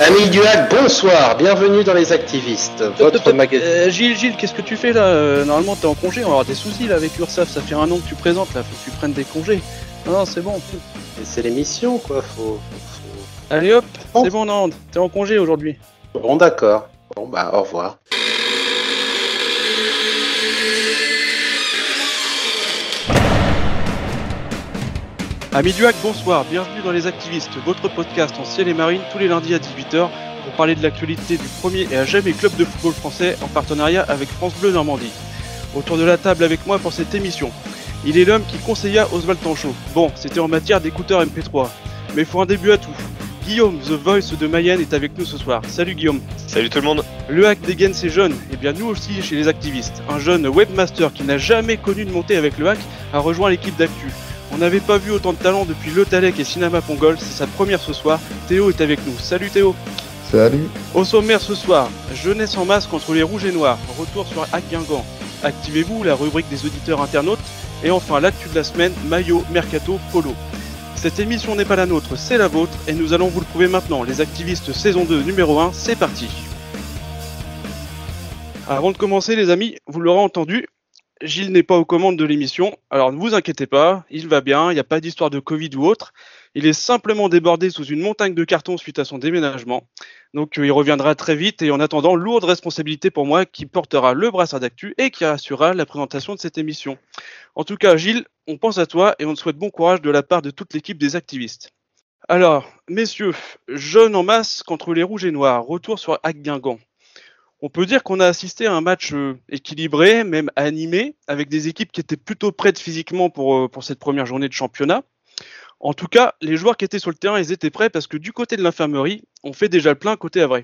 Amis du hack, bonsoir, bienvenue dans les activistes, votre magazine. Euh, Gilles, Gilles, qu'est-ce que tu fais là Euh, Normalement, t'es en congé, on va avoir des soucis là avec Ursaf, ça fait un an que tu présentes là, faut que tu prennes des congés. Non, non, c'est bon. Mais C'est l'émission quoi, faut. Allez hop, c'est bon, Nand, t'es en congé aujourd'hui. Bon d'accord. Bon bah au revoir. Amis du hack, bonsoir, bienvenue dans les activistes, votre podcast en ciel et marine tous les lundis à 18h pour parler de l'actualité du premier et à jamais club de football français en partenariat avec France Bleu Normandie. Autour de la table avec moi pour cette émission, il est l'homme qui conseilla Oswald Tanchot. Bon, c'était en matière d'écouteurs MP3, mais faut un début à tout. Guillaume, The Voice de Mayenne, est avec nous ce soir. Salut Guillaume. Salut tout le monde. Le hack dégaine ses jeunes, et bien nous aussi chez les activistes. Un jeune webmaster qui n'a jamais connu de montée avec le hack a rejoint l'équipe d'Actu. On n'avait pas vu autant de talent depuis Le Talec et Cinema Pongol, c'est sa première ce soir. Théo est avec nous. Salut Théo. Salut. Au sommaire ce soir, jeunesse en masse contre les rouges et noirs. Retour sur Hack Guingamp. Activez-vous, la rubrique des auditeurs internautes. Et enfin l'actu de la semaine, maillot, mercato, polo. Cette émission n'est pas la nôtre, c'est la vôtre, et nous allons vous le prouver maintenant. Les activistes saison 2 numéro 1, c'est parti. Avant de commencer les amis, vous l'aurez entendu, Gilles n'est pas aux commandes de l'émission, alors ne vous inquiétez pas, il va bien, il n'y a pas d'histoire de Covid ou autre. Il est simplement débordé sous une montagne de cartons suite à son déménagement. Donc euh, il reviendra très vite et en attendant, lourde responsabilité pour moi qui portera le brassard d'actu et qui assurera la présentation de cette émission. En tout cas, Gilles, on pense à toi et on te souhaite bon courage de la part de toute l'équipe des activistes. Alors, messieurs, jeunes en masse contre les rouges et noirs, retour sur Hack Guingamp. On peut dire qu'on a assisté à un match euh, équilibré, même animé, avec des équipes qui étaient plutôt prêtes physiquement pour, euh, pour cette première journée de championnat. En tout cas, les joueurs qui étaient sur le terrain, ils étaient prêts parce que du côté de l'infirmerie, on fait déjà le plein côté Havre.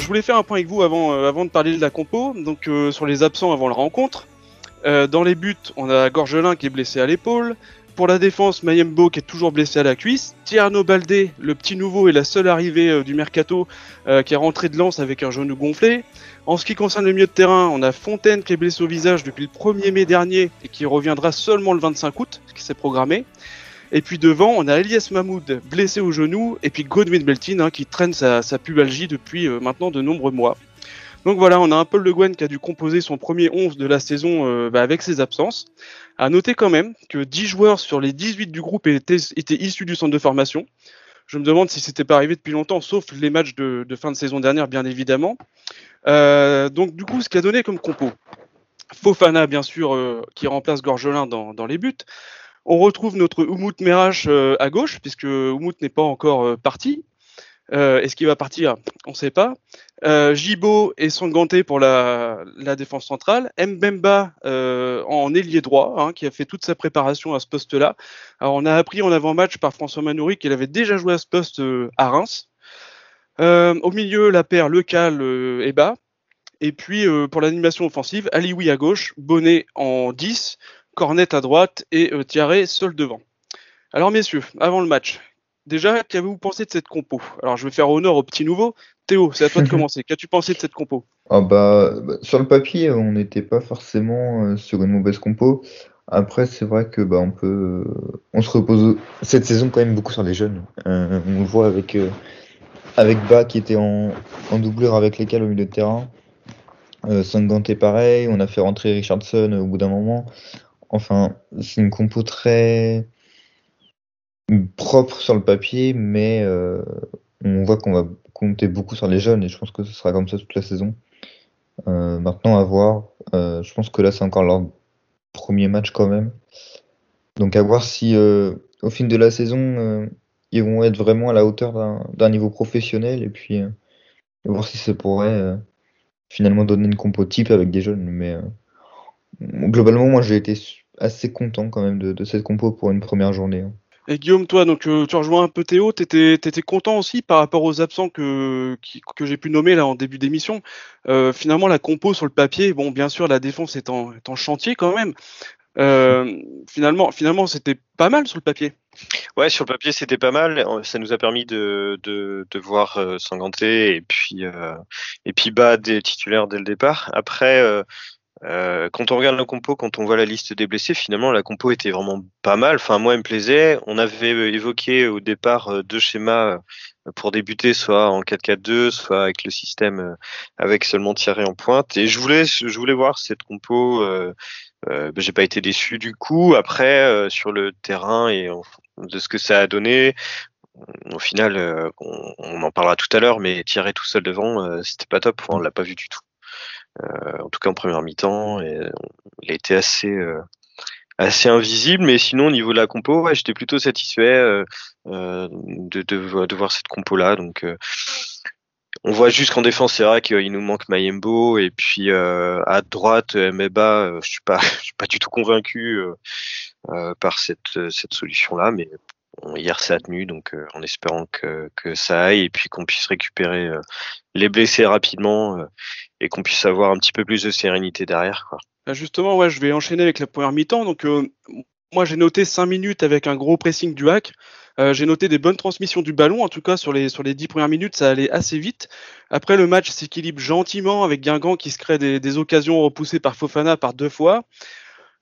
Je voulais faire un point avec vous avant, euh, avant de parler de la compo, donc sur les absents avant la rencontre. Dans les buts, on a Gorgelin qui est blessé à l'épaule. Pour la défense, Mayembo qui est toujours blessé à la cuisse. Tierno Baldé, le petit nouveau, est la seule arrivée euh, du mercato euh, qui est rentré de lance avec un genou gonflé. En ce qui concerne le milieu de terrain, on a Fontaine qui est blessé au visage depuis le 1er mai dernier et qui reviendra seulement le 25 août, ce qui s'est programmé. Et puis devant, on a Elias Mahmoud blessé au genou et puis Godwin Beltin hein, qui traîne sa, sa pubalgie depuis euh, maintenant de nombreux mois. Donc voilà, on a un Paul Le Guen qui a dû composer son premier 11 de la saison euh, bah, avec ses absences. À noter quand même que 10 joueurs sur les 18 du groupe étaient, issus du centre de formation. Je me demande si c'était pas arrivé depuis longtemps, sauf les matchs de, fin de saison dernière, bien évidemment. Euh, donc du coup, ce qui a donné comme compo, Fofana bien sûr euh, qui remplace Gorgelin dans, les buts. On retrouve notre Umut Merach euh, à gauche puisque Umut n'est pas encore parti. Euh, Est-ce qu'il va partir? On ne sait pas. Euh, Jibo et pour la, défense centrale. Mbemba euh, en ailier droit, hein, qui a fait toute sa préparation à ce poste-là. Alors on a appris en avant-match par François Manoury qu'il avait déjà joué à ce poste euh, à Reims. Euh, au milieu, la paire Le Cal euh, et bas. Et puis pour l'animation offensive, Alioui à gauche, Bonnet en 10, Cornet à droite et Thierry seul devant. Alors messieurs, avant le match, déjà, qu'avez-vous pensé de cette compo? Alors je vais faire honneur au petit nouveau. Théo, c'est à toi de commencer. Qu'as-tu pensé de cette compo? Ah bah, bah, sur le papier, on n'était pas forcément euh, sur une mauvaise compo. Après, c'est vrai que bah on peut, euh, on se repose cette saison quand même beaucoup sur les jeunes. Euh, on le voit avec euh, avec Ba qui était en, en doublure avec lesquels au milieu de terrain. Euh, Sanganté pareil. On a fait rentrer Richardson au bout d'un moment. Enfin, c'est une compo très propre sur le papier, mais euh, on voit qu'on va compter beaucoup sur les jeunes et je pense que ce sera comme ça toute la saison. Euh, maintenant, à voir. Euh, je pense que là, c'est encore leur premier match quand même. Donc, à voir si euh, au fil de la saison, euh, ils vont être vraiment à la hauteur d'un niveau professionnel et puis euh, voir si ça pourrait finalement donner une compo type avec des jeunes. Mais globalement, moi, j'ai été assez content quand même de, de cette compo pour une première journée. hein. Et Guillaume, toi, donc euh, tu rejoins un peu Théo, t'étais étais content aussi par rapport aux absents que, que j'ai pu nommer là en début d'émission. Euh, finalement, la compo sur le papier, bon, bien sûr, la défense est en, chantier quand même. Euh, finalement, finalement, c'était pas mal sur le papier. Ouais, sur le papier, c'était pas mal. Ça nous a permis de, de, de voir euh, Sanganté et puis, et puis Bas des titulaires dès le départ. Après, euh, Euh, quand on regarde la compo, quand on voit la liste des blessés, finalement la compo était vraiment pas mal. Enfin, moi, elle me plaisait. On avait évoqué au départ euh, deux schémas euh, pour débuter, soit en 4-4-2, soit avec le système avec seulement Thierry en pointe. Et je voulais, je voulais voir cette compo. Euh, euh, ben, j'ai pas été déçu du coup. Après, sur le terrain et de ce que ça a donné, au final, on, en parlera tout à l'heure, mais Thierry tout seul devant, c'était pas top. On l'a pas vu du tout. Euh, en tout cas en première mi-temps. Et il a été assez euh, assez invisible, mais sinon au niveau de la compo, ouais, j'étais plutôt satisfait euh, de, de, de, voir cette compo là. Donc on voit juste qu'en défense, c'est vrai qu'il nous manque Mayembo et puis à droite, Meba, je suis pas, je suis pas du tout convaincu par cette cette solution là, hier ça a tenu, donc en espérant que que ça aille et puis qu'on puisse récupérer les blessés rapidement et qu'on puisse avoir un petit peu plus de sérénité derrière. Quoi. Bah, justement, ouais, je vais enchaîner avec la première mi-temps. Donc, euh, moi, j'ai noté 5 minutes avec un gros pressing du hack. Euh, j'ai noté des bonnes transmissions du ballon. En tout cas, sur les, sur les 10 premières minutes, ça allait assez vite. Après, le match s'équilibre gentiment avec Guingamp qui se crée des, des occasions repoussées par Fofana par deux fois.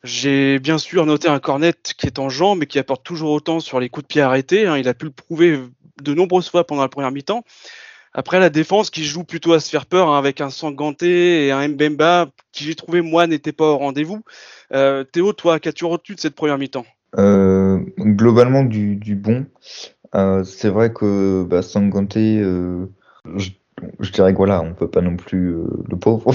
J'ai bien sûr noté un cornet qui est en jambes mais qui apporte toujours autant sur les coups de pied arrêtés. Hein. Il a pu le prouver de nombreuses fois pendant la première mi-temps. Après, la défense qui joue plutôt à se faire peur hein, avec un Sanganté et un Mbemba qui j'ai trouvé, moi, n'était pas au rendez-vous. Euh, Théo, toi, qu'as-tu retenu de cette première mi-temps? Euh, Globalement, du, bon. Euh, c'est vrai que bah, Sanganté, je, dirais que voilà, on peut pas non plus le pauvre.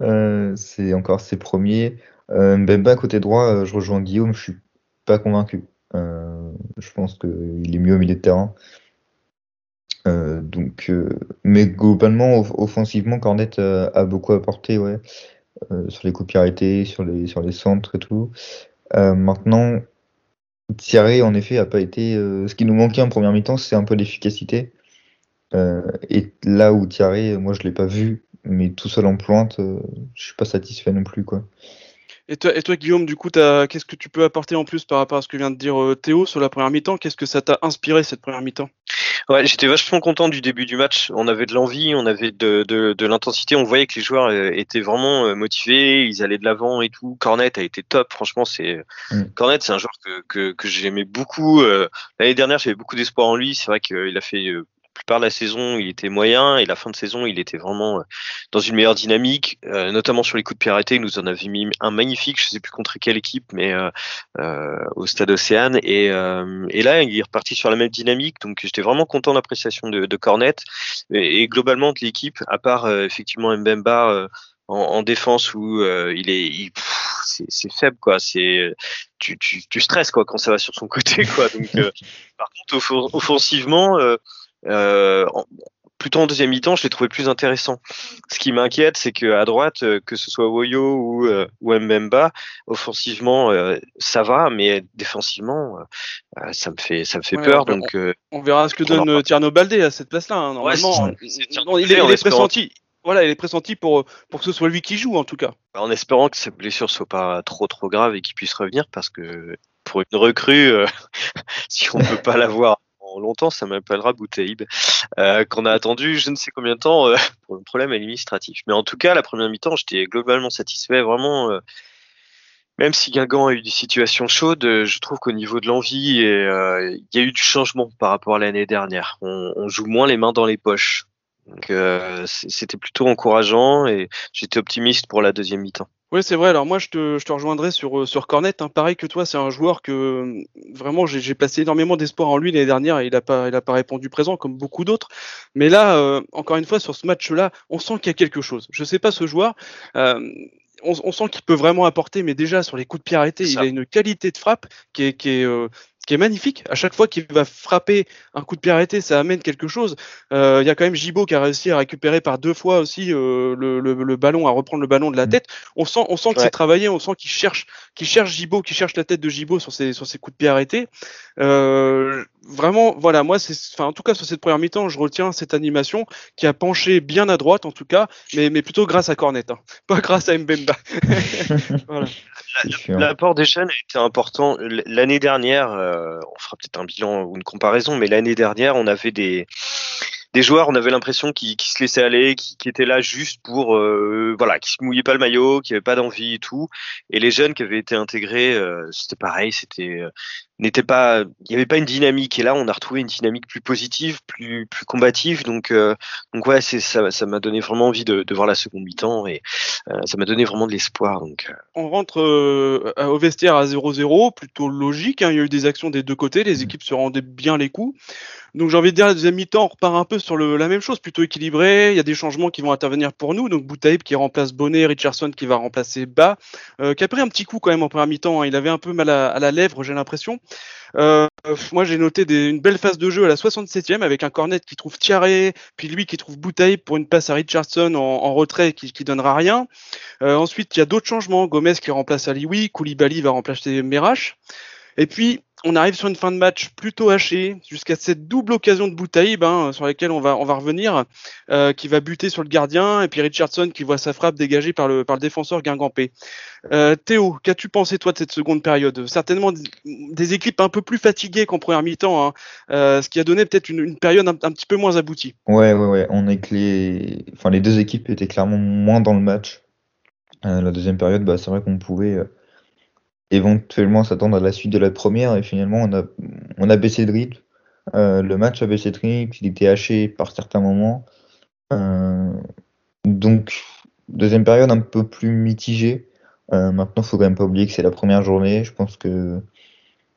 C'est encore ses premiers. Mbemba, côté droit, je rejoins Guillaume, je suis pas convaincu. je pense qu'il est mieux au milieu de terrain. Euh, donc, euh, mais globalement, offensivement, Cornet euh, a beaucoup apporté, ouais, sur les coups arrêtés, sur les sur les centres et tout. maintenant, Thierry, en effet, a pas été. ce qui nous manquait en première mi-temps, c'est un peu l'efficacité. et là où Thierry, moi, je l'ai pas vu, mais tout seul en pointe, je suis pas satisfait non plus, quoi. Et toi, et toi, Guillaume, du coup, qu'est-ce que tu peux apporter en plus par rapport à ce que vient de dire Théo sur la première mi-temps? Qu'est-ce que ça t'a inspiré cette première mi-temps? Ouais, j'étais vachement content du début du match. On avait de l'envie, on avait de, de, de l'intensité. On voyait que les joueurs euh, étaient vraiment euh, motivés, ils allaient de l'avant et tout. Cornet a été top. Franchement, c'est mm. Cornet, c'est un joueur que, que, que j'aimais beaucoup. Euh, l'année dernière, j'avais beaucoup d'espoir en lui. C'est vrai qu'il a fait plupart de la saison, il était moyen et la fin de saison, il était vraiment euh, dans une meilleure dynamique, euh, notamment sur les coups de pied arrêtés. Il nous en avait mis un magnifique, je sais plus contre quelle équipe, mais euh, au Stade Océane. Et, là, il est reparti sur la même dynamique. Donc, j'étais vraiment content de l'appréciation de, de Cornet et, globalement de l'équipe, à part effectivement Mbemba. En, en, défense où il est c'est faible quoi c'est tu, stresses quoi quand ça va sur son côté quoi donc par contre offensivement plutôt en deuxième mi-temps, je l'ai trouvé plus intéressant. Ce qui m'inquiète, c'est que à droite, euh, que ce soit Woyo ou, euh, ou Mbemba, offensivement, euh, ça va, mais défensivement, ça me fait, ça me fait peur. On, donc, on, verra ce que donne Tierno Baldé à cette place-là. Hein. Normalement, ouais, il, est, il est pressenti. Voilà, il est pressenti pour, pour que ce soit lui qui joue, en tout cas. En espérant que sa blessure soit pas trop trop grave et qu'il puisse revenir, parce que pour une recrue, si on peut pas l'avoir longtemps, ça m'appellera Bouteib, euh, qu'on a attendu je ne sais combien de temps euh, pour un problème administratif. Mais en tout cas, la première mi-temps, j'étais globalement satisfait, vraiment. Euh, même si Guingamp a eu des situations chaudes, je trouve qu'au niveau de l'envie, il y a eu du changement par rapport à l'année dernière. On, joue moins les mains dans les poches. C'était plutôt encourageant et j'étais optimiste pour la deuxième mi-temps. Oui, c'est vrai. Alors moi, je te, je te rejoindrai sur, euh, sur Cornet. Hein. Pareil que toi, c'est un joueur que euh, vraiment j'ai placé énormément d'espoir en lui l'année dernière et il n'a pas, il a pas répondu présent comme beaucoup d'autres. Mais là, euh, encore une fois, sur ce match-là, on sent qu'il y a quelque chose. Je sais pas ce joueur. Euh, on, on, sent qu'il peut vraiment apporter, mais déjà sur les coups de pied arrêtés, il a une qualité de frappe qui est, qui est, euh, qui est magnifique. À chaque fois qu'il va frapper un coup de pied arrêté, ça amène quelque chose. Euh, il y a quand même Gibo qui a réussi à récupérer par deux fois aussi euh, le, le, le, ballon, à reprendre le ballon de la mm. tête. On sent, on sent que c'est travaillé, on sent qu'il cherche, qu'il cherche Gibo, qu'il cherche la tête de Gibo sur ses, sur ses coups de pied arrêtés. Euh, vraiment, voilà, moi, c'est, enfin, en tout cas sur cette première mi-temps, je retiens cette animation qui a penché bien à droite, en tout cas, mais, mais plutôt grâce à Cornet, hein. pas grâce à Mbemba. voilà. L'apport des jeunes a été important. L'année dernière, euh, on fera peut-être un bilan ou une comparaison, mais l'année dernière, on avait des, des joueurs, on avait l'impression qui, qui se laissaient aller, qui, qui étaient là juste pour, euh, voilà, qui se mouillaient pas le maillot, qui avaient pas d'envie et tout. Et les jeunes qui avaient été intégrés, euh, c'était pareil, c'était euh, n'était pas, il n'y avait pas une dynamique. Et là, on a retrouvé une dynamique plus positive, plus plus combative. Donc donc ouais, c'est ça, ça m'a donné vraiment envie de, de voir la seconde mi-temps et ça m'a donné vraiment de l'espoir. Donc on rentre au vestiaire à 0-0, plutôt logique. Hein. Il y a eu des actions des deux côtés, les mmh. équipes se rendaient bien les coups. Donc j'ai envie de dire, la deuxième mi-temps, on repart un peu sur le, la même chose, plutôt équilibré. Il y a des changements qui vont intervenir pour nous. Donc Boutaïb qui remplace Bonnet, Richardson qui va remplacer Bas, euh, qui a pris un petit coup quand même en première mi-temps. Hein. Il avait un peu mal à, la lèvre, j'ai l'impression. Euh, moi j'ai noté des, une belle phase de jeu à la 67e avec un cornet qui trouve Thierry, puis lui qui trouve Boutaïb pour une passe à Richardson en, en retrait qui, qui donnera rien. Euh, ensuite il y a d'autres changements. Gomez qui remplace Alioui, Koulibaly va remplacer Merash. Et puis on arrive sur une fin de match plutôt hachée, jusqu'à cette double occasion de Boutaïb, hein, sur laquelle on va, revenir, euh, qui va buter sur le gardien, et puis Richardson qui voit sa frappe dégagée par le, défenseur Guingampé. Euh, Théo, qu'as-tu pensé toi de cette seconde période? Certainement des équipes un peu plus fatiguées qu'en première mi-temps, hein, euh, ce qui a donné peut-être une, période un, petit peu moins aboutie. Ouais, ouais, ouais. On est que les... Enfin, les deux équipes étaient clairement moins dans le match. La deuxième période, bah, c'est vrai qu'on pouvait éventuellement s'attendre à la suite de la première et finalement on a, on a baissé de rythme. Euh, le match a baissé de rythme, il était haché par certains moments. Euh, donc deuxième période un peu plus mitigée. Euh, maintenant, faut quand même pas oublier que c'est la première journée. Je pense que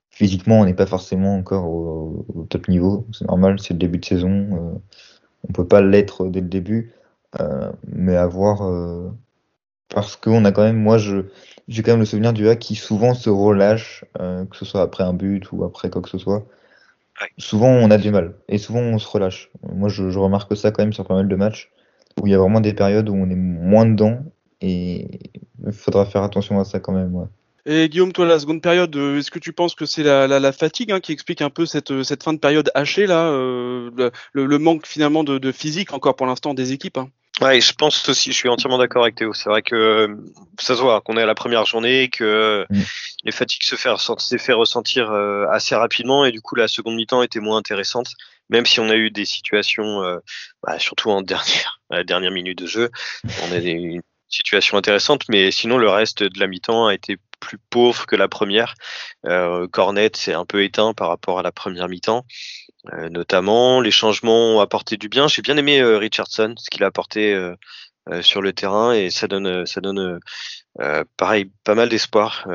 physiquement, on n'est pas forcément encore au, au top niveau. C'est normal, c'est le début de saison. Euh, on peut pas l'être dès le début, euh, mais avoir parce qu'on a quand même, moi, je j'ai quand même le souvenir du hack qui souvent se relâche, euh, que ce soit après un but ou après quoi que ce soit. Ouais. Souvent, on a du mal et souvent on se relâche. Moi, je, je, remarque ça quand même sur pas mal de matchs où il y a vraiment des périodes où on est moins dedans et il faudra faire attention à ça quand même. Ouais. Et Guillaume, toi, la seconde période, euh, est-ce que tu penses que c'est la, la, la, fatigue hein, qui explique un peu cette, cette fin de période hachée là, euh, le, le, manque finalement de, de, physique encore pour l'instant des équipes hein? Ouais, je pense aussi, je suis entièrement d'accord avec Théo. C'est vrai que ça se voit qu'on est à la première journée, que mmh. les fatigues se fait, se fait ressentir assez rapidement et du coup la seconde mi-temps était moins intéressante, même si on a eu des situations, euh, bah, surtout en dernière, à la dernière minute de jeu, on a des, une situation intéressante, mais sinon le reste de la mi-temps a été plus pauvre que la première. Euh, Cornet s'est un peu éteint par rapport à la première mi-temps. Euh, notamment, les changements ont apporté du bien. J'ai bien aimé euh, Richardson, ce qu'il a apporté sur le terrain, et ça donne, ça pareil, pas mal d'espoir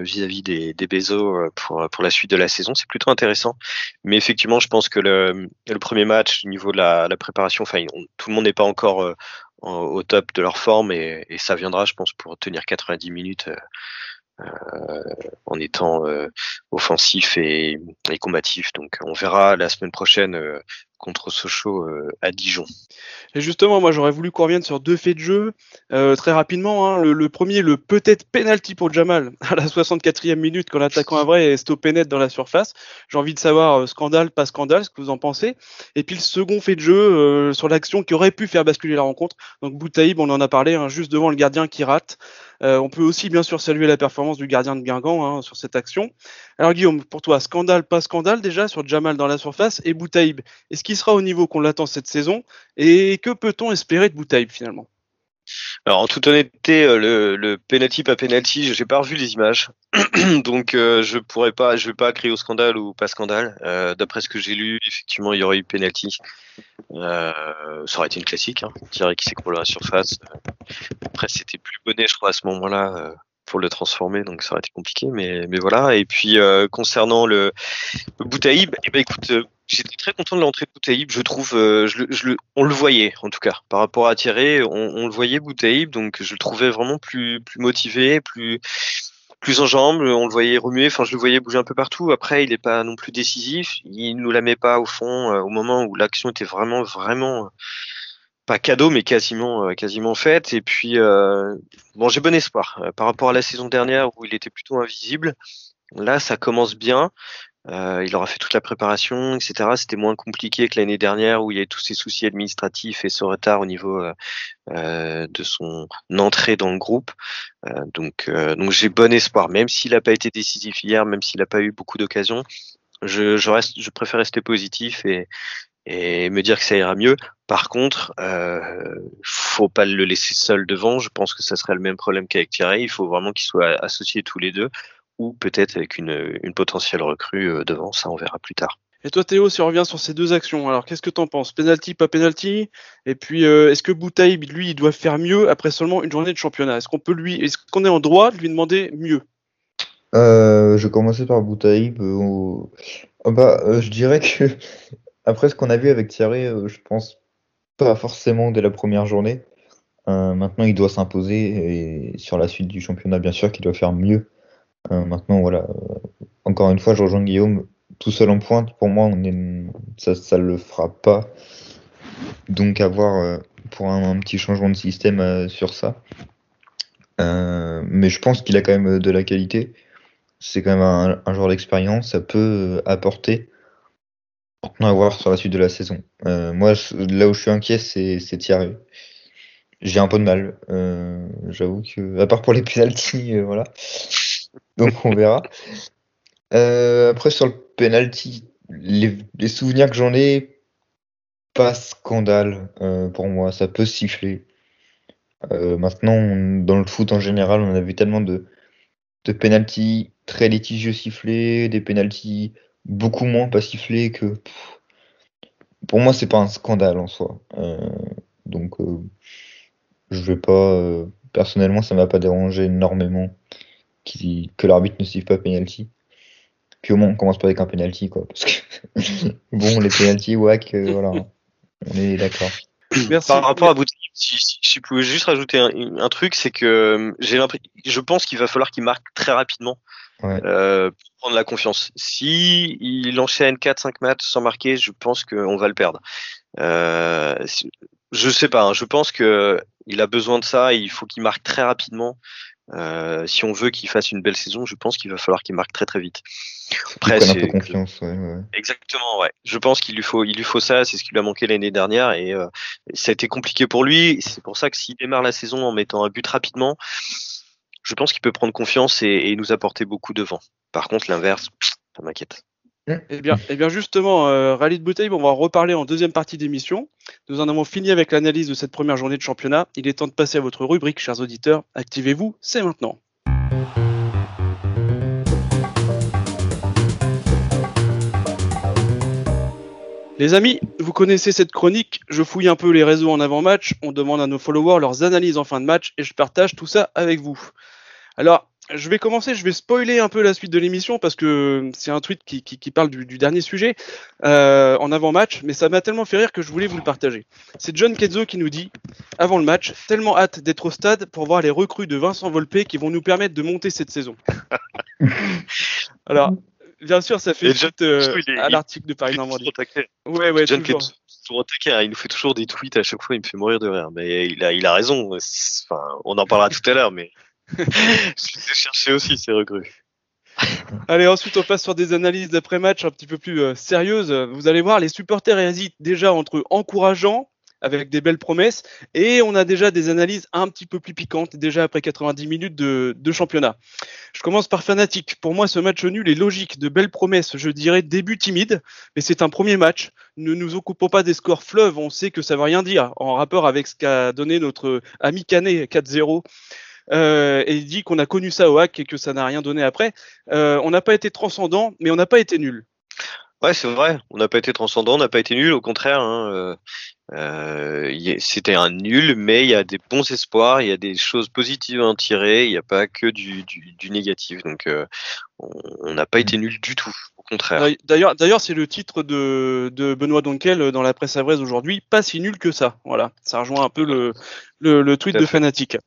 vis-à-vis des, des Bezos pour, la suite de la saison. C'est plutôt intéressant. Mais effectivement, je pense que le, premier match, au niveau de la, préparation, tout le monde n'est pas encore au top de leur forme, et, ça viendra, je pense, pour tenir 90 minutes euh, en étant euh, offensif et, et, combatif. Donc on verra la semaine prochaine euh, contre Sochaux à Dijon. Justement, moi j'aurais voulu qu'on revienne sur deux faits de jeu euh, très rapidement. Hein. Le, premier, le peut-être penalty pour Jamal à la 64e minute quand l'attaquant à vrai est stoppé net dans la surface. J'ai envie de savoir euh, scandale, pas scandale, ce que vous en pensez. Et puis le second fait de jeu euh, sur l'action qui aurait pu faire basculer la rencontre. Donc Boutaïb, on en a parlé, hein, juste devant le gardien qui rate. Euh, on peut aussi bien sûr saluer la performance du gardien de Guingamp hein, sur cette action. Alors Guillaume, pour toi, scandale, pas scandale déjà sur Jamal dans la surface et Boutaïb, est-ce qu'il sera au niveau qu'on l'attend cette saison? Et que peut-on espérer de Boutaïb finalement? Alors en toute honnêteté, euh, le, penalty pas penalty, j'ai pas revu les images, donc euh, je pourrais pas, je vais pas crier au scandale ou pas scandale. Euh, D'après ce que j'ai lu, effectivement, il y aurait eu penalty. Ça aurait été une classique, hein, qui s'écroule à la surface. Après, c'était plus bonnet, je crois, à ce moment-là. Euh, pour le transformer, donc ça aurait été compliqué, mais, mais voilà. Et puis euh, concernant le, le Boutaïb, eh ben écoute, euh, j'étais très content de l'entrée de Boutaïb. Je trouve, euh, je, je, on le voyait en tout cas par rapport à Thierry, on, on le voyait Boutaïb, donc je le trouvais vraiment plus plus motivé, plus plus en jambes, on le voyait remuer, enfin je le voyais bouger un peu partout. Après, il n'est pas non plus décisif, il nous la met pas au fond au moment où l'action était vraiment vraiment pas cadeau, mais quasiment, euh, quasiment faite. Et puis, euh, bon, j'ai bon espoir. Euh, par rapport à la saison dernière où il était plutôt invisible, là, ça commence bien. Il aura fait toute la préparation, etc. C'était moins compliqué que l'année dernière où il y avait tous ces soucis administratifs et ce retard au niveau de son entrée dans le groupe. Donc, donc j'ai bon espoir, même s'il n'a pas été décisif hier, même s'il n'a pas eu beaucoup d'occasions. Je, je, reste, je préfère rester positif et, et me dire que ça ira mieux. Par contre, euh, faut pas le laisser seul devant. Je pense que ça serait le même problème qu'avec Thierry. Il faut vraiment qu'ils soient associés tous les deux, ou peut-être avec une, une potentielle recrue euh, devant. Ça, on verra plus tard. Et toi Théo, si on revient sur ces deux actions, alors qu'est-ce que t'en penses? Penalty, pas penalty? Et puis euh, est-ce que Boutaïb, lui, il doit faire mieux après seulement une journée de championnat? Est-ce qu'on peut lui, est-ce qu'on est en droit de lui demander mieux? Euh, je vais commencer par Boutaïb. euh, bah, euh, je dirais que après ce qu'on a vu avec Thierry, euh, je pense pas forcément dès la première journée. Euh, maintenant, il doit s'imposer et sur la suite du championnat, bien sûr, qu'il doit faire mieux. Euh, maintenant, voilà. encore une fois, je rejoins Guillaume. Tout seul en pointe, pour moi, ça, ça le fera pas. Donc, avoir pour un, petit changement de système sur ça. Mais je pense qu'il a quand même de la qualité. C'est quand même un, un joueur d'expérience, ça peut apporter. À voir sur la suite de la saison. Euh, moi, là où je suis inquiet, c'est c'est Thierry. J'ai un peu de mal. Euh, J'avoue que, à part pour les penalties, euh, voilà. Donc on verra. Euh, après sur le penalty, les, souvenirs que j'en ai, pas scandale pour moi. Ça peut siffler. Maintenant, dans le foot en général, on a vu tellement de, de penalties très litigieux sifflés, des penalties beaucoup moins pas que pour moi, c'est pas un scandale en soi. Euh, donc, euh, je vais pas. euh, personnellement, ça m'a pas dérangé énormément que l'arbitre ne siffle pas penalty. Puis au moins, on commence pas avec un penalty, quoi. Parce que bon, les penalties, whack, euh, voilà. On est d'accord. Merci. Par rapport à Boutaïb, si, si je pouvais juste rajouter un, un truc, c'est que euh, j'ai l'impression, je pense qu'il va falloir qu'il marque très rapidement Ouais. euh, pour prendre la confiance. Si il enchaîne 4-5 matchs sans marquer, je pense qu'on va le perdre. Euh, si- je sais pas, hein, je pense que il a besoin de ça. Il faut qu'il marque très rapidement. Euh, si on veut qu'il fasse une belle saison, je pense qu'il va falloir qu'il marque très très vite. Après, un peu c'est confiance, ouais, ouais. Exactement, ouais. Je pense qu'il lui faut, il lui faut ça. C'est ce qui lui a manqué l'année dernière et euh, ça a été compliqué pour lui. C'est pour ça que s'il démarre la saison en mettant un but rapidement, je pense qu'il peut prendre confiance et, et nous apporter beaucoup devant. Par contre, l'inverse, ça m'inquiète. Eh bien, eh bien justement, euh, Rallye de Bouteille, on va en reparler en deuxième partie d'émission. Nous en avons fini avec l'analyse de cette première journée de championnat. Il est temps de passer à votre rubrique, chers auditeurs. Activez-vous, c'est maintenant. Les amis, vous connaissez cette chronique, je fouille un peu les réseaux en avant-match, on demande à nos followers leurs analyses en fin de match et je partage tout ça avec vous. Alors, je vais commencer, je vais spoiler un peu la suite de l'émission parce que c'est un tweet qui, qui- qui parle du, du dernier sujet euh, en avant-match, mais ça m'a tellement fait rire que je voulais vous le partager. C'est John Kenzo qui nous dit, avant le match, tellement hâte d'être au stade pour voir les recrues de Vincent Volpe qui vont nous permettre de monter cette saison. Alors, bien sûr, ça fait suite euh, à l'article de Paris Normandie. Ouais, ouais, John toujours. Hein. il nous fait toujours des tweets à chaque fois, il me fait mourir de rire. Mais il a, il a raison. Enfin, on en parlera tout à l'heure, mais je les ai cherchés aussi ces recrues. Allez, ensuite on passe sur des analyses d'après-match un petit peu plus euh, sérieuses. Vous allez voir, les supporters hésitent déjà entre encourageants, avec des belles promesses, et on a déjà des analyses un petit peu plus piquantes, déjà après 90 minutes de, championnat. Je commence par Fanatique. Pour moi, ce match nul est logique, de belles promesses, je dirais début timide, mais c'est un premier match. Ne nous occupons pas des scores fleuves, on sait que ça veut rien dire, en rapport avec ce qu'a donné notre ami Canet 4-0. Euh, et il dit qu'on a connu ça au hack et que ça n'a rien donné après. Euh, on n'a pas été transcendant, mais on n'a pas été nul. Ouais, c'est vrai. On n'a pas été transcendant, on n'a pas été nul. Au contraire, hein, euh, euh, c'était un nul, mais il y a des bons espoirs, il y a des choses positives à en tirer. Il n'y a pas que du, du, du négatif. Donc, euh, on on n'a pas été nul du tout. Au contraire. D'ailleurs- D'ailleurs, c'est le titre de, de Benoît Donkel dans la presse avraise aujourd'hui. Pas si nul que ça. Voilà, ça rejoint un peu le, le, le tweet de. Fanatic.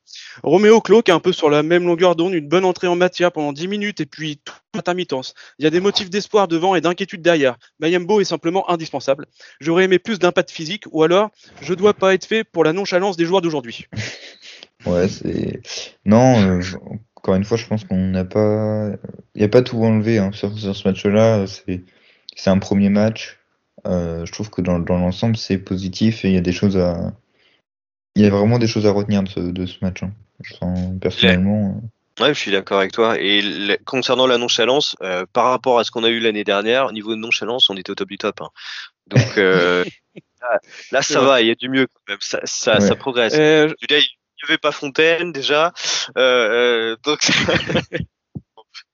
Roméo Cloque est un peu sur la même longueur d'onde, une bonne entrée en matière pendant 10 minutes et puis toute intermittence. Il y a des motifs d'espoir devant et d'inquiétude derrière. Mayembo est simplement indispensable. J'aurais aimé plus d'impact physique ou alors je dois pas être fait pour la nonchalance des joueurs d'aujourd'hui. Ouais, c'est. Non, euh, je- encore une fois, je pense qu'on n'a pas. Il n'y a pas tout enlevé hein, sur, sur ce match-là. C'est c'est un premier match. Euh, je trouve que dans, dans l'ensemble, c'est positif et il y a des choses à. Il y a vraiment des choses à retenir de ce, de ce match. hein. Je sens personnellement. Ouais, je suis d'accord avec toi. Et le- concernant la nonchalance, euh, par rapport à ce qu'on a eu l'année dernière, au niveau de nonchalance, on était au top du top. hein. Donc euh, là, là, ça va, il y a du mieux quand même. Ça, ça, Ouais. ça progresse. Euh, Il avait pas Fontaine déjà. Euh, euh, donc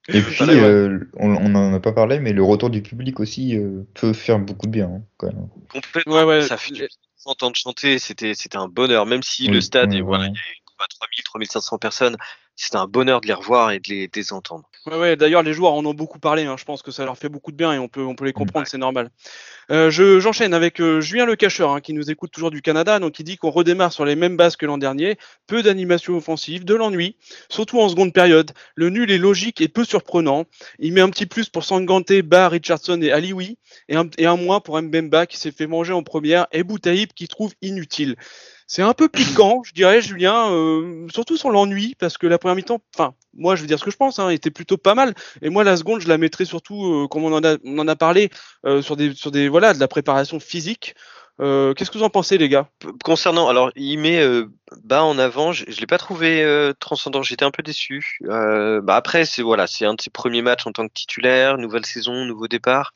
Et puis, Voilà, ouais. euh, on, on en a pas parlé, mais le retour du public aussi euh, peut faire beaucoup de bien, hein, quand même. complètement. Ouais, ouais. Ça fait du bien de s'entendre chanter. C'était, c'était un bonheur. Même si Oui, le stade, et voilà, il y quoi, 3000, 3500 personnes. C'était un bonheur de les revoir et de les, de les entendre. Ouais, ouais, d'ailleurs, les joueurs en ont beaucoup parlé. hein. Je pense que ça leur fait beaucoup de bien et on peut, on peut les comprendre, c'est normal. Euh, je, j'enchaîne avec euh, Julien Le Cacheur, hein, qui nous écoute toujours du Canada. Donc, il dit qu'on redémarre sur les mêmes bases que l'an dernier. Peu d'animation offensive, de l'ennui, surtout en seconde période. Le nul est logique et peu surprenant. Il met un petit plus pour Sanganté, Ba, Richardson et Alioui, et un, et un moins pour Mbemba, qui s'est fait manger en première, et Boutaïb, qui trouve inutile. C'est un peu piquant, je dirais, Julien, euh, surtout sur l'ennui, parce que la première mi-temps, enfin, moi, je veux dire ce que je pense, hein, était plutôt pas mal. Et moi, la seconde, je la mettrais surtout, euh, comme on en a, on en a parlé, euh, sur des, sur des, voilà, de la préparation physique. Euh, Qu'est-ce que vous en pensez, les gars? Concernant, alors il met euh, bas en avant, je, je l'ai pas trouvé euh, transcendant, j'étais un peu déçu. Bah après c'est voilà, c'est un de ses premiers matchs en tant que titulaire, nouvelle saison, nouveau départ.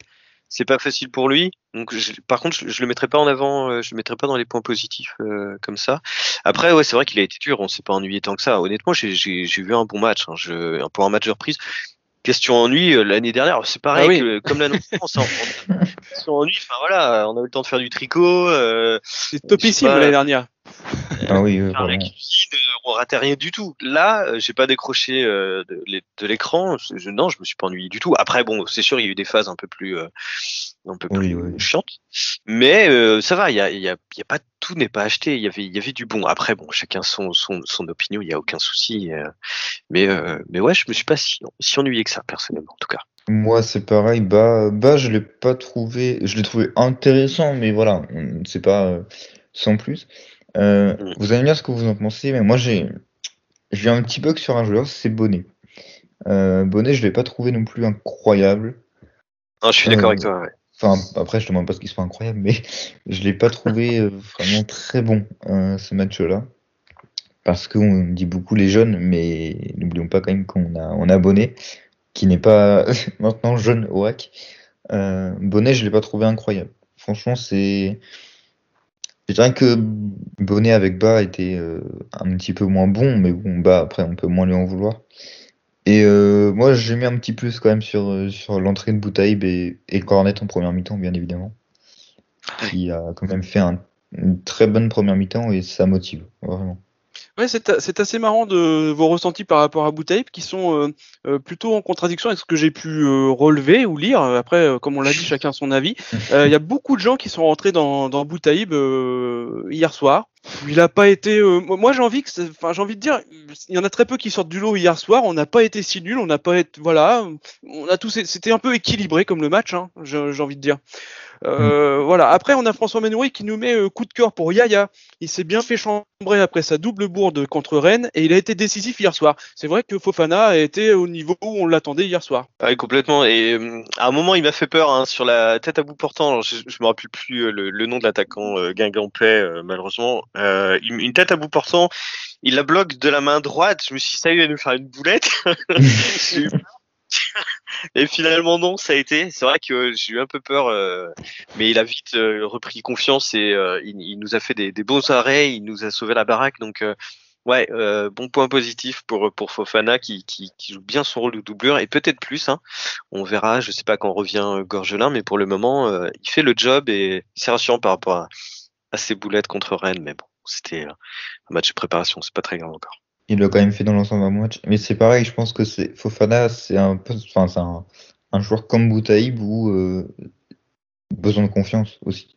C'est pas facile pour lui. Donc je- par contre je, je le mettrai pas en avant, euh, je le mettrai pas dans les points positifs euh, comme ça. Après ouais c'est vrai qu'il a été dur, on s'est pas ennuyé tant que ça. Honnêtement j'ai vu un bon match, hein, je, pour un match de reprise. Question ennui euh, l'année dernière, c'est pareil Ah oui. que, comme l'année on, on, question ennui. Enfin voilà, on a eu le temps de faire du tricot. Euh, C'est topissime l'année dernière. Ah oui, euh, euh, on ratait rien du tout. Là, euh, j'ai pas décroché euh, de, l'é- de l'écran. Je, non, je me suis pas ennuyé du tout. Après, bon, c'est sûr, il y a eu des phases un peu plus, euh, un peu plus oui. chiantes, mais euh, ça va. Il y a, il y a, il y a pas tout n'est pas acheté. Il y avait, il y avait du bon. Après, bon, chacun son, son, son opinion. Il y a aucun souci. mais, mais ouais, je me suis pas si, si ennuyé que ça personnellement, en tout cas. Moi, c'est pareil. Bah, bah, je l'ai pas trouvé. Je l'ai trouvé intéressant, mais voilà, on- c'est pas sans plus. Euh, Mm. vous allez me dire ce que vous en pensez, mais moi, j'ai, j'ai un petit bug sur un joueur, c'est Bonnet. Euh, Bonnet, je l'ai pas trouvé non plus incroyable. Non, je suis Euh, d'accord avec toi. Ouais. Enfin, après, je demande pas ce qu'il soit incroyable, mais je l'ai pas trouvé euh, vraiment très bon euh, ce match-là. Parce qu'on dit beaucoup les jeunes, mais n'oublions pas quand même qu'on a, on a Bonnet, qui n'est pas maintenant jeune au hack. Euh, Bonnet, je l'ai pas trouvé incroyable. Franchement, c'est. Je dirais que Bonnet avec Bas était euh, un petit peu moins bon, mais bon, Bas, après, on peut moins lui en vouloir. Et euh, moi, j'ai mis un petit plus quand même sur, euh, sur l'entrée de Boutaïb et, et Cornet en première mi-temps, bien évidemment. Qui a quand même fait un- une très bonne première mi-temps et ça motive, vraiment. Ouais, c'est c'est assez marrant de vos ressentis par rapport à Boutaïb qui sont euh, euh, plutôt en contradiction avec ce que j'ai pu euh, relever ou lire. Après, euh, comme on l'a dit, chacun son avis. Euh, Il y a beaucoup de gens qui sont rentrés dans, dans Boutaïb euh, hier soir. Il a pas été. euh, moi, j'ai envie que, enfin, j'ai envie de dire, il y en a très peu qui sortent du lot hier soir. On n'a pas été si nul. On n'a pas été, voilà, on a tous. C'était un peu équilibré comme le match. Hein, j'ai envie de dire. Euh, Voilà. Après, on a François Menouri qui nous met euh, coup de cœur pour Yaya. Il s'est bien fait chambrer après sa double bourde contre Rennes et il a été décisif hier soir. C'est vrai que Fofana a été au niveau où on l'attendait hier soir. Ouais, complètement. Et euh, à un moment, il m'a fait peur hein, sur la tête à bout portant. Alors, je, je me rappelle plus euh, le, le nom de l'attaquant euh, Guingampais, euh, malheureusement. Euh, une, une tête à bout portant. Il la bloque de la main droite. Je me suis dit, ça y est, il va nous faire une boulette. Et finalement, non, ça a été. C'est vrai que j'ai eu un peu peur, euh, mais il a vite euh, repris confiance et euh, il, nous a fait des, beaux arrêts. Il nous a sauvé la baraque. Donc, ouais, bon point positif pour pour Fofana qui, joue bien son rôle de doublure et peut-être plus. Hein. On verra. Je sais pas quand revient Gorgelin, mais pour le moment, il fait le job et c'est rassurant par rapport à, à ses boulettes contre Rennes. Mais bon, c'était un match de préparation. C'est pas très grave encore. Il l'a quand même fait dans l'ensemble un match. Mais c'est pareil, je pense que c'est Fofana, c'est un peu, enfin, c'est un, un joueur comme Boutaïb où euh, besoin de confiance aussi.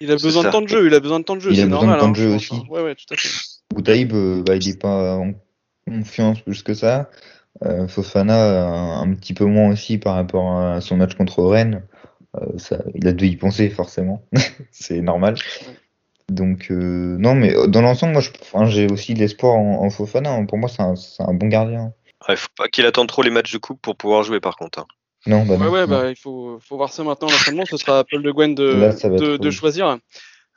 Il a besoin de temps de jeu. Il a besoin de temps de jeu. Il a C'est besoin de normal. temps de jeu aussi. hein. Ouais, ouais, tout à fait. Boutaïb, euh, bah, il est pas en confiance plus que ça. Euh, Fofana, un, un petit peu moins aussi par rapport à son match contre Rennes. Euh, ça, il a dû y penser forcément, c'est normal. Donc euh, non, mais dans l'ensemble, moi, j'ai aussi de l'espoir en, en Fofana. Pour moi, c'est un, bon gardien. Ouais, faut pas qu'il attende trop les matchs de coupe pour pouvoir jouer par contre. hein. Non, bah Ouais, non, ouais, non. bah, il faut, faut voir ça maintenant. L'entraînement, ce sera à Paul de Gwen de, Là, choisir.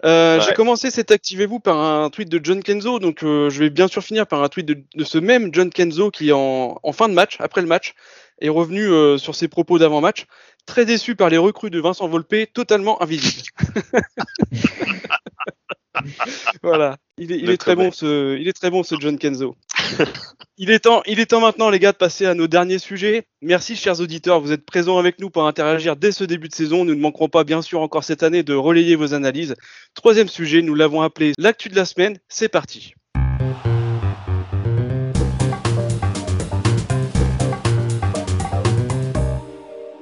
Euh, J'ai commencé cet Activez-vous par un tweet de John Kenzo, donc euh, je vais bien sûr finir par un tweet de, de ce même John Kenzo qui, en, en fin de match, après le match, est revenu euh, sur ses propos d'avant-match. Très déçu par les recrues de Vincent Volpe, totalement invisible. voilà, il est, il est très bon ce, il est très bon ce John Kenzo. il est temps, il est temps maintenant les gars de passer à nos derniers sujets. Merci chers auditeurs, vous êtes présents avec nous pour interagir dès ce début de saison. Nous ne manquerons pas bien sûr encore cette année de relayer vos analyses. Troisième sujet, nous l'avons appelé l'actu de la semaine. C'est parti.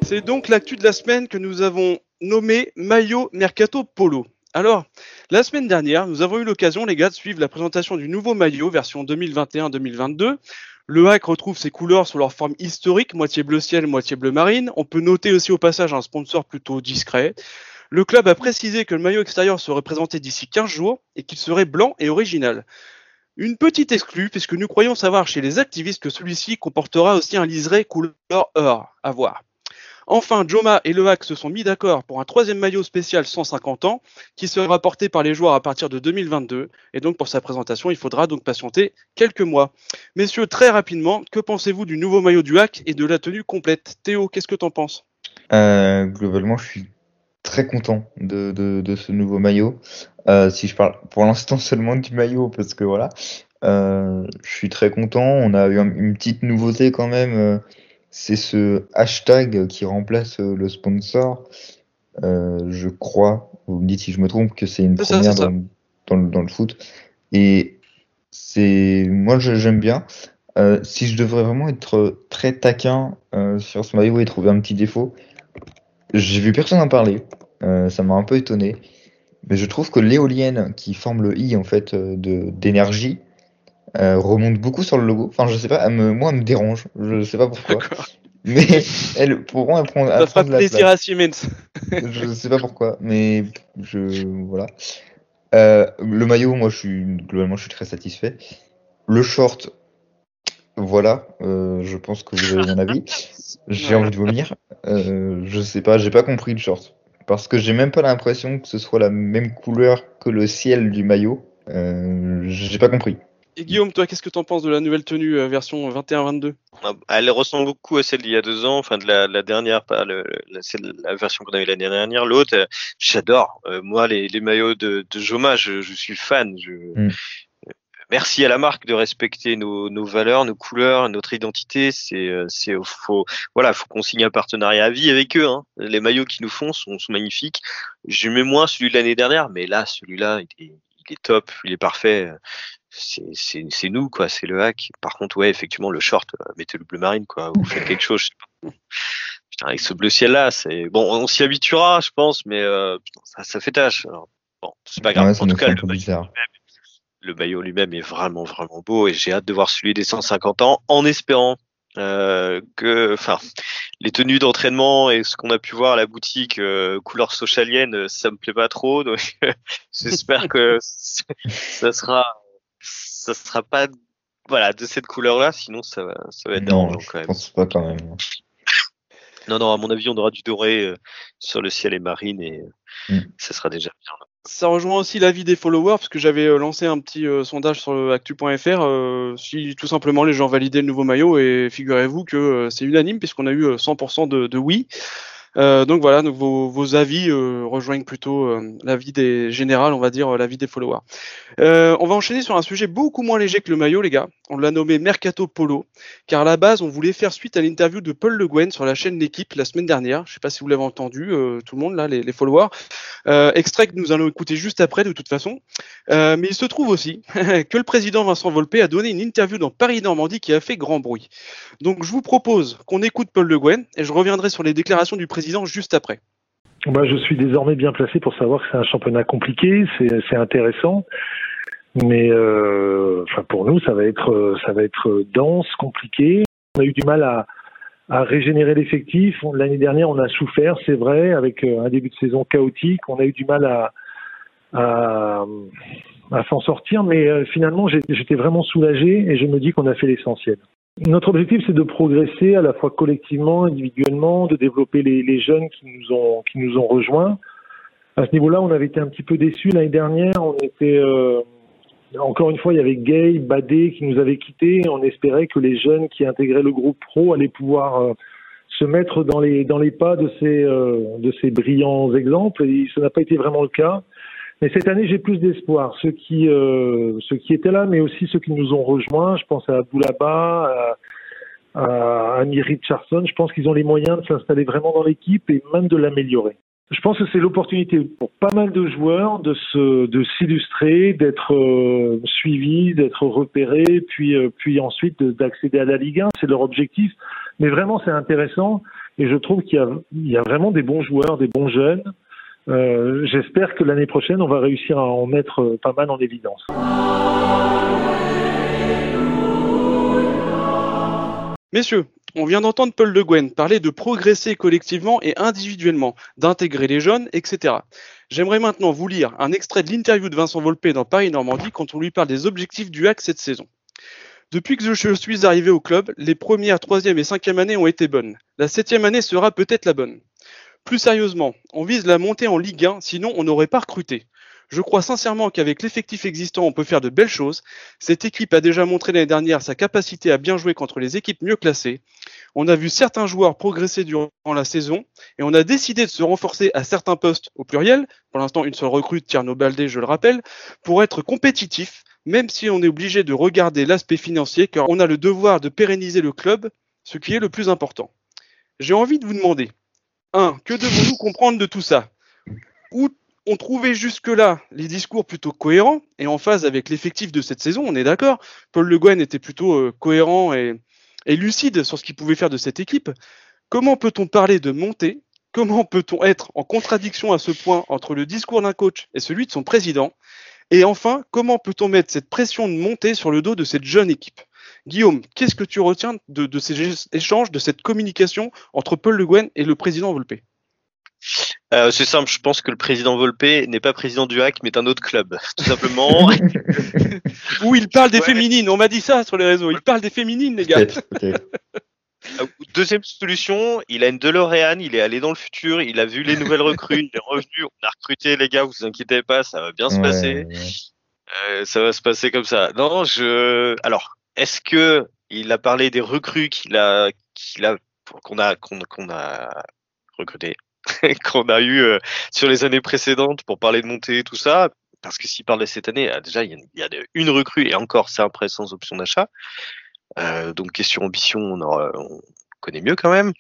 C'est donc l'actu de la semaine que nous avons nommé Maillot Mercato Polo. Alors, la semaine dernière, nous avons eu l'occasion, les gars, de suivre la présentation du nouveau maillot version 2021-2022. Le hack retrouve ses couleurs sous leur forme historique, moitié bleu ciel, moitié bleu marine. On peut noter aussi au passage un sponsor plutôt discret. Le club a précisé que le maillot extérieur serait présenté d'ici 15 jours et qu'il serait blanc et original. Une petite exclue, puisque nous croyons savoir chez les activistes que celui-ci comportera aussi un liseré couleur or. À voir. Enfin, Joma et Le Hack se sont mis d'accord pour un troisième maillot spécial 150 ans qui sera porté par les joueurs à partir de 2022. Et donc pour sa présentation, il faudra donc patienter quelques mois. Messieurs, très rapidement, que pensez-vous du nouveau maillot du Hack et de la tenue complète? Théo, qu'est-ce que t'en penses? Euh, Globalement, je suis très content de, de, ce nouveau maillot. Euh, si je parle pour l'instant seulement du maillot, parce que voilà, euh, je suis très content. On a eu une petite nouveauté quand même c'est ce hashtag qui remplace euh, le sponsor. Euh, je crois, vous me dites si je me trompe, que c'est une première dans, le, foot. Et c'est moi j'aime bien. Euh, si je devrais vraiment être très taquin sur ce maillot et trouver un petit défaut, j'ai vu personne en parler. ça m'a un peu étonné. Mais je trouve que l'éolienne qui forme le i en fait de d'énergie euh, remonte beaucoup sur le logo. Enfin, je sais pas, moi, elle me dérange. Je sais pas pourquoi. Mais elle, pourront elle prend, Ça fera plaisir à Siemens. je sais pas pourquoi, mais je voilà. Euh, le maillot, moi, je suis globalement, je suis très satisfait. Le short, voilà. Euh, je pense que vous avez mon avis. J'ai envie de vomir. Euh, je sais pas, j'ai pas compris le short parce que j'ai même pas l'impression que ce soit la même couleur que le ciel du maillot. Euh, j'ai pas compris. Et Guillaume, toi, qu'est-ce que tu en penses de la nouvelle tenue euh, version 21-22 ah, Elle ressemble beaucoup à celle d'il y a deux ans, enfin de la, dernière, pas le, la, la version qu'on avait l'année dernière. L'autre, euh, j'adore. Euh, moi, les, maillots de, de Joma, je, suis fan. Mm. Merci à la marque de respecter nos, valeurs, nos couleurs, notre identité. C'est, c'est faut, voilà, faut qu'on signe un partenariat à vie avec eux. Hein. Les maillots qu'ils nous font sont, sont magnifiques. J'aimais moins celui de l'année dernière, mais là, celui-là, il est, il est top, il est parfait c'est nous quoi, c'est le hack. Par contre, ouais, effectivement, le short, euh, mettez le bleu marine quoi, ou faites quelque chose. Putain, avec ce bleu ciel là, c'est bon, on s'y habituera, je pense, mais euh, ça, ça, fait tâche. bon, c'est pas grave. en tout cas, le maillot, le maillot lui-même est vraiment vraiment beau et j'ai hâte de voir celui des 150 ans, en espérant euh, que, enfin, les tenues d'entraînement et ce qu'on a pu voir à la boutique euh, couleur socialienne, ça me plaît pas trop, donc j'espère que ça sera ça sera pas voilà de cette couleur là sinon ça va ça va être dérangeant quand même. pense pas quand même. Non non à mon avis on aura du doré euh, sur le ciel et marine et mm. ça sera déjà bien. Ça rejoint aussi l'avis des followers parce que j'avais euh, lancé un petit euh, sondage sur actu.fr si tout simplement les gens validaient le nouveau maillot et figurez-vous que c'est unanime puisqu'on a eu 100% de, de oui. Euh, donc voilà, donc vos, avis euh, rejoignent plutôt euh, l'avis des général, on va dire l'avis des followers. on va enchaîner sur un sujet beaucoup moins léger que le maillot, les gars. On l'a nommé Mercato Polo, car à la base, on voulait faire suite à l'interview de Paul Le Guen sur la chaîne L'équipe la semaine dernière. Je ne sais pas si vous l'avez entendu, tout le monde là, les, followers. extrait que nous allons écouter juste après, de toute façon. mais il se trouve aussi que le président Vincent Volpe a donné une interview dans Paris Normandie qui a fait grand bruit. Donc je vous propose qu'on écoute Paul Le Guen et je reviendrai sur les déclarations du président juste après bah, Je suis désormais bien placé pour savoir que c'est un championnat compliqué, c'est intéressant. Mais euh, pour nous, ça va être ça va être dense, compliqué. On a eu du mal à, régénérer l'effectif. L'année dernière, on a souffert, c'est vrai, avec euh, un début de saison chaotique. On a eu du mal à s'en sortir, mais euh, finalement, j'étais vraiment soulagé et je me dis qu'on a fait l'essentiel. Notre objectif, c'est de progresser à la fois collectivement, individuellement, de développer les, jeunes qui nous ont qui nous ont rejoints. À ce niveau-là, on avait été un petit peu déçus l'année dernière. On était euh, encore une fois, il y avait Gay, Badé qui nous avaient quittés. On espérait que les jeunes qui intégraient le groupe pro allaient pouvoir euh, se mettre dans les dans les pas de ces euh, de ces brillants exemples et ça n'a pas été vraiment le cas. Mais cette année, j'ai plus d'espoir. Ceux qui euh, ceux qui étaient là, mais aussi ceux qui nous ont rejoints. Je pense à Boulaba, à, à Richardson. Je pense qu'ils ont les moyens de s'installer vraiment dans l'équipe et même de l'améliorer. Je pense que c'est l'opportunité pour pas mal de joueurs de se de s'illustrer, d'être euh, suivis, d'être repérés, puis euh, puis ensuite d'accéder à la Ligue 1. C'est leur objectif. Mais vraiment, c'est intéressant et je trouve qu'il y y a vraiment des bons joueurs, des bons jeunes. Euh, J'espère que l'année prochaine, on va réussir à en mettre euh, pas mal en évidence. Messieurs, on vient d'entendre Paul Le Guen parler de progresser collectivement et individuellement, d'intégrer les jeunes, etc. J'aimerais maintenant vous lire un extrait de l'interview de Vincent Volpe dans Paris Normandie quand on lui parle des objectifs du HAC cette saison. Depuis que je suis arrivé au club, les premières, troisième et cinquième années ont été bonnes. La septième année sera peut-être la bonne. Plus sérieusement, on vise la montée en Ligue 1, sinon on n'aurait pas recruté. Je crois sincèrement qu'avec l'effectif existant, on peut faire de belles choses. Cette équipe a déjà montré l'année dernière sa capacité à bien jouer contre les équipes mieux classées. On a vu certains joueurs progresser durant la saison et on a décidé de se renforcer à certains postes au pluriel. Pour l'instant, une seule recrue, Tierno Baldé, je le rappelle, pour être compétitif, même si on est obligé de regarder l'aspect financier, car on a le devoir de pérenniser le club, ce qui est le plus important. J'ai envie de vous demander, 1. Que devons-nous comprendre de tout ça? Où on trouvait jusque-là les discours plutôt cohérents? Et en phase avec l'effectif de cette saison, on est d'accord. Paul Le Guen était plutôt euh, cohérent et, et, lucide sur ce qu'il pouvait faire de cette équipe. Comment peut-on parler de montée? Comment peut-on être en contradiction à ce point entre le discours d'un coach et celui de son président? Et enfin, comment peut-on mettre cette pression de montée sur le dos de cette jeune équipe? Guillaume, qu'est-ce que tu retiens de, de, ces échanges, de cette communication entre Paul Le Guen et le président Volpe? Euh, c'est simple, je pense que le président Volpe n'est pas président du HAC, mais d'un autre club, tout simplement. Où il parle des ouais. féminines, on m'a dit ça sur les réseaux, il parle des féminines, les gars. Euh, Deuxième solution, il a une DeLorean, il est allé dans le futur, il a vu les nouvelles recrues, il est revenu, on a recruté les gars, vous inquiétez pas, ça va bien se passer. Ouais. Euh, ça va se passer comme ça. Non, je. Alors, est-ce que il a parlé des recrues qu'il a, qu'il a, qu'on a, qu'on qu a recruté qu'on a eu euh, sur les années précédentes pour parler de montée tout ça? Parce que s'il parle de cette année, déjà, il y a, une recrue et encore, c'est un prêt sans option d'achat. Euh, donc, question ambition, on, aura, on, connaît mieux quand même.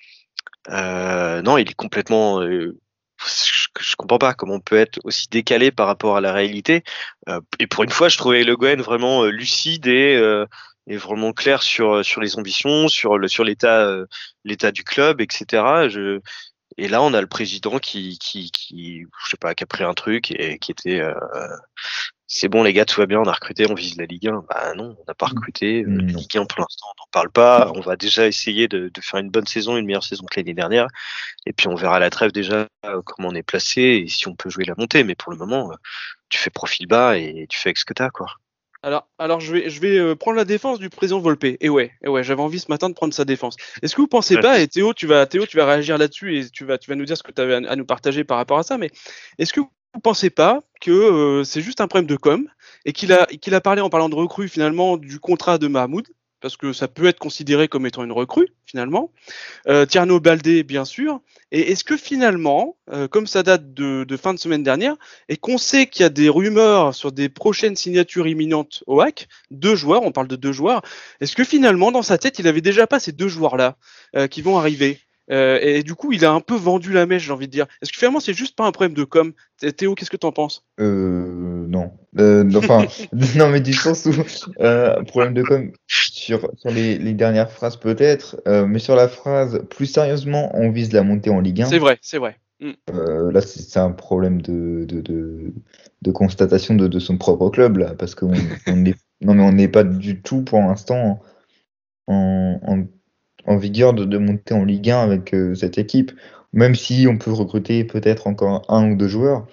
Euh, non, il est complètement. Euh, je, je, comprends pas comment on peut être aussi décalé par rapport à la réalité. Euh, et pour une fois, je trouvais Le Gouen vraiment lucide et, et vraiment clair sur sur les ambitions, sur le sur l'état l'état du club, etc. Je, et là, on a le président qui, qui, qui, je sais pas, qui a pris un truc et qui était, euh, c'est bon les gars, tout va bien, on a recruté, on vise la Ligue 1. Bah non, on n'a pas recruté. Mmh. La Ligue 1 pour l'instant, on n'en parle pas. On va déjà essayer de, de, faire une bonne saison, une meilleure saison que l'année dernière. Et puis on verra à la trêve déjà comment on est placé et si on peut jouer la montée. Mais pour le moment, tu fais profil bas et tu fais avec ce que t'as, quoi. Alors, alors je vais, je vais euh, prendre la défense du président Volpe. Et ouais, et ouais, j'avais envie ce matin de prendre sa défense. Est-ce que vous pensez pas, et Théo, tu vas, Théo, tu vas réagir là-dessus et tu vas, tu vas nous dire ce que tu avais à, à, nous partager par rapport à ça. Mais est-ce que vous pensez pas que euh, c'est juste un problème de com et qu'il a, qu'il a parlé en parlant de recrue finalement du contrat de Mahmoud parce que ça peut être considéré comme étant une recrue finalement. Euh, Tierno Baldé, bien sûr. Et est-ce que finalement, euh, comme ça date de, fin de semaine dernière, et qu'on sait qu'il y a des rumeurs sur des prochaines signatures imminentes au HAC, deux joueurs, on parle de deux joueurs, est-ce que finalement dans sa tête il avait déjà pas ces deux joueurs-là euh, qui vont arriver? Euh, et du coup, il a un peu vendu la mèche, j'ai envie de dire. Est-ce que finalement, c'est juste pas un problème de com? Théo, qu'est-ce que tu en penses Non. Euh, enfin, non, mais du sens où problème de com sur, sur les, les dernières phrases peut-être, euh, mais sur la phrase plus sérieusement, on vise la montée en Ligue 1. C'est vrai, c'est vrai. Mm. là, c'est un problème de, de, de, de constatation de, de, son propre club là, parce qu'on on est, non mais on n'est pas du tout pour l'instant en, en en vigueur de, de, monter en Ligue 1 avec euh, cette équipe, même si on peut recruter peut-être encore un ou deux joueurs.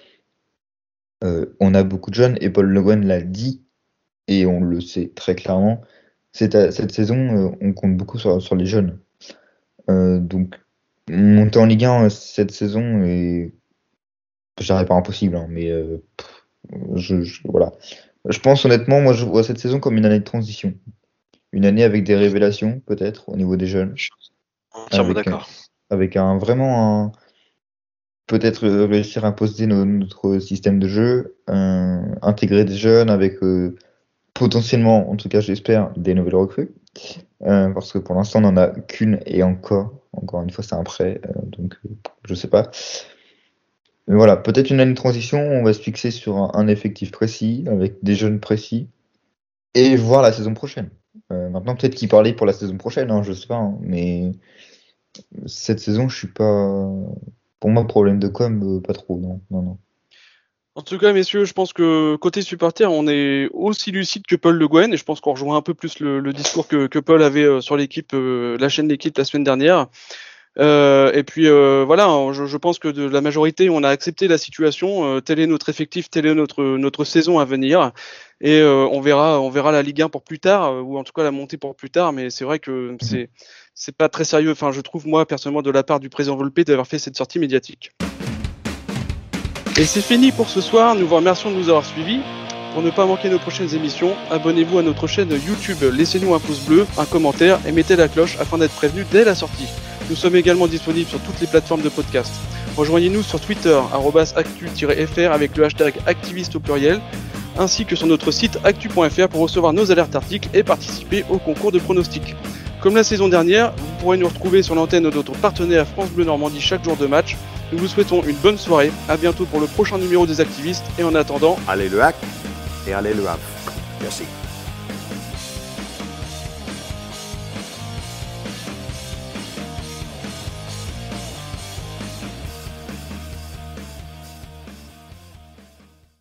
Euh, on a beaucoup de jeunes et Paul Le Guen l'a dit et on le sait très clairement. Cette, cette saison, euh, on compte beaucoup sur, sur les jeunes. Euh, donc monter en Ligue 1 cette saison est, je dirais pas impossible, hein, mais euh, je, je, voilà. Je pense honnêtement, moi je vois cette saison comme une année de transition une année avec des révélations, peut-être, au niveau des jeunes. Entièrement d'accord. avec un vraiment un peut-être réussir à imposer notre système de jeu, intégrer des jeunes avec potentiellement, en tout cas j'espère, des nouvelles recrues. parce que pour l'instant on n'en a qu'une et encore, encore une fois c'est un prêt, donc je sais pas. Mais voilà, peut-être une année de transition, on va se fixer sur un, effectif précis, avec des jeunes précis, et voir la saison prochaine. Euh, maintenant, peut-être qu'il parlait pour la saison prochaine, hein, je sais pas, hein, mais cette saison, je suis pas. Pour moi, problème de com, euh, pas trop, non, non, non. En tout cas, messieurs, je pense que côté supporter, on est aussi lucide que Paul Le Guen, et je pense qu'on rejoint un peu plus le, discours que, que, Paul avait euh, sur l'équipe, la chaîne d'équipe la semaine dernière. Euh, et puis euh, voilà, hein, je, je, pense que de la majorité, on a accepté la situation. Euh, tel est notre effectif, telle est notre notre saison à venir, et euh, on verra, on verra la Ligue 1 pour plus tard, ou en tout cas la montée pour plus tard. Mais c'est vrai que mhm. c'est c'est pas très sérieux. Enfin, je trouve moi personnellement de la part du président Volpe d'avoir fait cette sortie médiatique. Et c'est fini pour ce soir. Nous vous remercions de nous avoir suivis. Pour ne pas manquer nos prochaines émissions, abonnez-vous à notre chaîne YouTube, laissez-nous un pouce bleu, un commentaire et mettez la cloche afin d'être prévenu dès la sortie. Nous sommes également disponibles sur toutes les plateformes de podcast. Rejoignez-nous sur Twitter, actu-fr avec le hashtag activiste au pluriel, ainsi que sur notre site actu.fr pour recevoir nos alertes articles et participer au concours de pronostics. Comme la saison dernière, vous pourrez nous retrouver sur l'antenne de notre partenaire France Bleu Normandie chaque jour de match. Nous vous souhaitons une bonne soirée, à bientôt pour le prochain numéro des activistes et en attendant, allez le hack et allez le Havre. Merci.